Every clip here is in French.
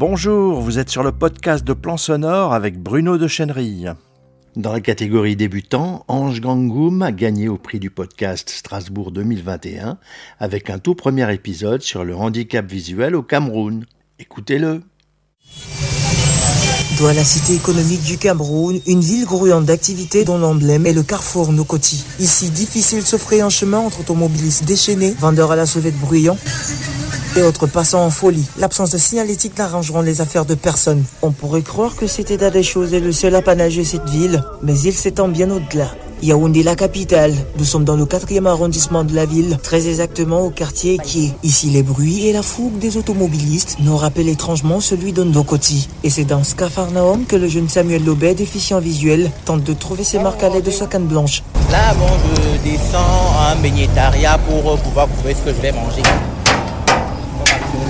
Bonjour, vous êtes sur le podcast de Plan Sonore avec Bruno de Chenerille. Dans la catégorie débutant, Ange Gangoum a gagné au prix du podcast Strasbourg 2021 avec un tout premier épisode sur le handicap visuel au Cameroun. Écoutez-le. Dans la cité économique du Cameroun, une ville grouillante d'activités dont l'emblème est le carrefour Nokoti. Ici, difficile de se frayer un chemin entre automobilistes déchaînés, vendeurs à la sauvette bruyants et autres passants en folie. L'absence de signalétique n'arrangeront les affaires de personne. On pourrait croire que cet état des choses est le seul apanage de cette ville, mais il s'étend bien au-delà. Yaoundé, la capitale. Nous sommes dans le quatrième arrondissement de la ville, très exactement au quartier qui est. Ici, les bruits et la fougue des automobilistes nous rappellent étrangement celui de Ndokoti. Et c'est dans ce cafarnaum que le jeune Samuel Lobet, déficient visuel, tente de trouver ses marques à l'aide de sa canne blanche. Là, bon, je descends à un pour pouvoir trouver ce que je vais manger.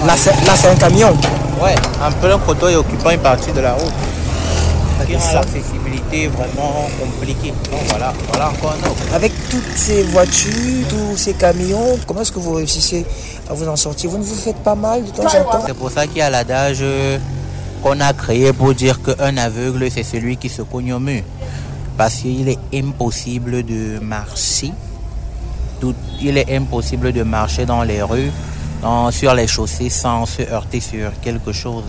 Là, c'est un camion. Ouais, un peu un fauteuil occupant une partie de la route. Qui rend l'accessibilité vraiment compliquée. Donc voilà, voilà encore un autre. Avec toutes ces voitures, tous ces camions, comment est-ce que vous réussissez à vous en sortir? Vous ne vous faites pas mal de temps en temps? C'est pour ça qu'il y a l'adage qu'on a créé pour dire qu'un aveugle, c'est celui qui se cogne au mur. Parce qu'il est impossible de marcher. Tout, il est impossible de marcher dans les rues sur les chaussées sans se heurter sur quelque chose.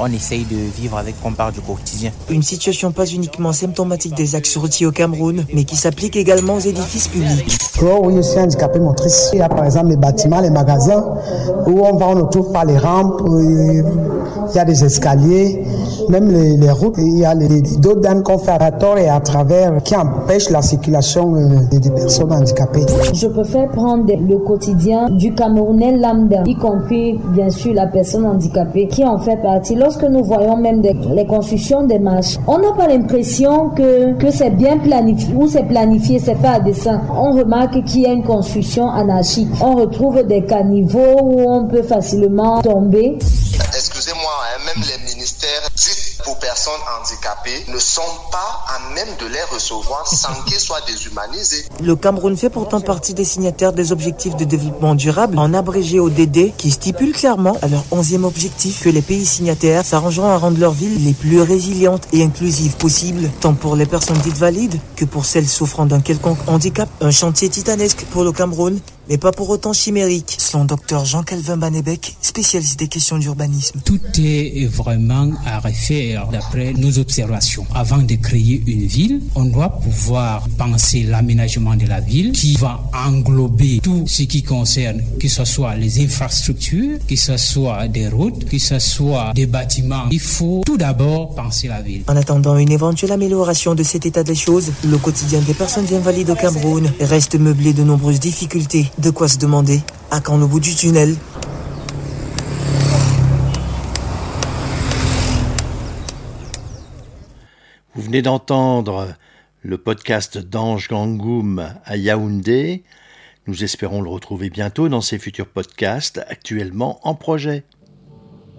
On essaye de vivre avec qu'on part du quotidien. Une situation pas uniquement symptomatique des axes routiers au Cameroun, mais qui s'applique également aux édifices publics. Oh oui, je suis handicapé motrice. Il y a par exemple les bâtiments, les magasins, où on va, on ne trouve pas les rampes, il y a des escaliers, même les, routes, il y a les, dos d'un conférateur et à travers qui empêchent la circulation euh, des, personnes handicapées. Je préfère prendre le quotidien du Camerounais lambda, y compris bien sûr la personne handicapée qui en fait partie lorsque nous voyons même les constructions des marches, on n'a pas l'impression que, que c'est bien planifié ou c'est planifié, c'est fait à dessin. On remarque qu'il y a une construction anarchique. On retrouve des caniveaux où on peut facilement tomber. Excusez-moi, hein, même les ministères pour personnes handicapées ne sont pas à même de les recevoir sans qu'ils soient déshumanisés. Le Cameroun fait pourtant partie des signataires des objectifs de développement durable en abrégé ODD qui stipule clairement à leur onzième objectif que les pays signataires s'arrangeront à rendre leurs villes les plus résilientes et inclusives possibles, tant pour les personnes dites valides que pour celles souffrant d'un quelconque handicap. Un chantier titanesque pour le Cameroun mais pas pour autant chimérique, selon docteur Jean-Calvin Banebec, spécialiste des questions d'urbanisme. Tout est vraiment à refaire d'après nos observations. Avant de créer une ville, on doit pouvoir penser l'aménagement de la ville qui va englober tout ce qui concerne, que ce soit les infrastructures, que ce soit des routes, que ce soit des bâtiments. Il faut tout d'abord penser la ville. En attendant une éventuelle amélioration de cet état des choses, le quotidien des personnes invalides au Cameroun reste meublé de nombreuses difficultés de quoi se demander à quand le bout du tunnel? Vous venez d'entendre le podcast d'Ange Gangoum à Yaoundé. Nous espérons le retrouver bientôt dans ses futurs podcasts actuellement en projet.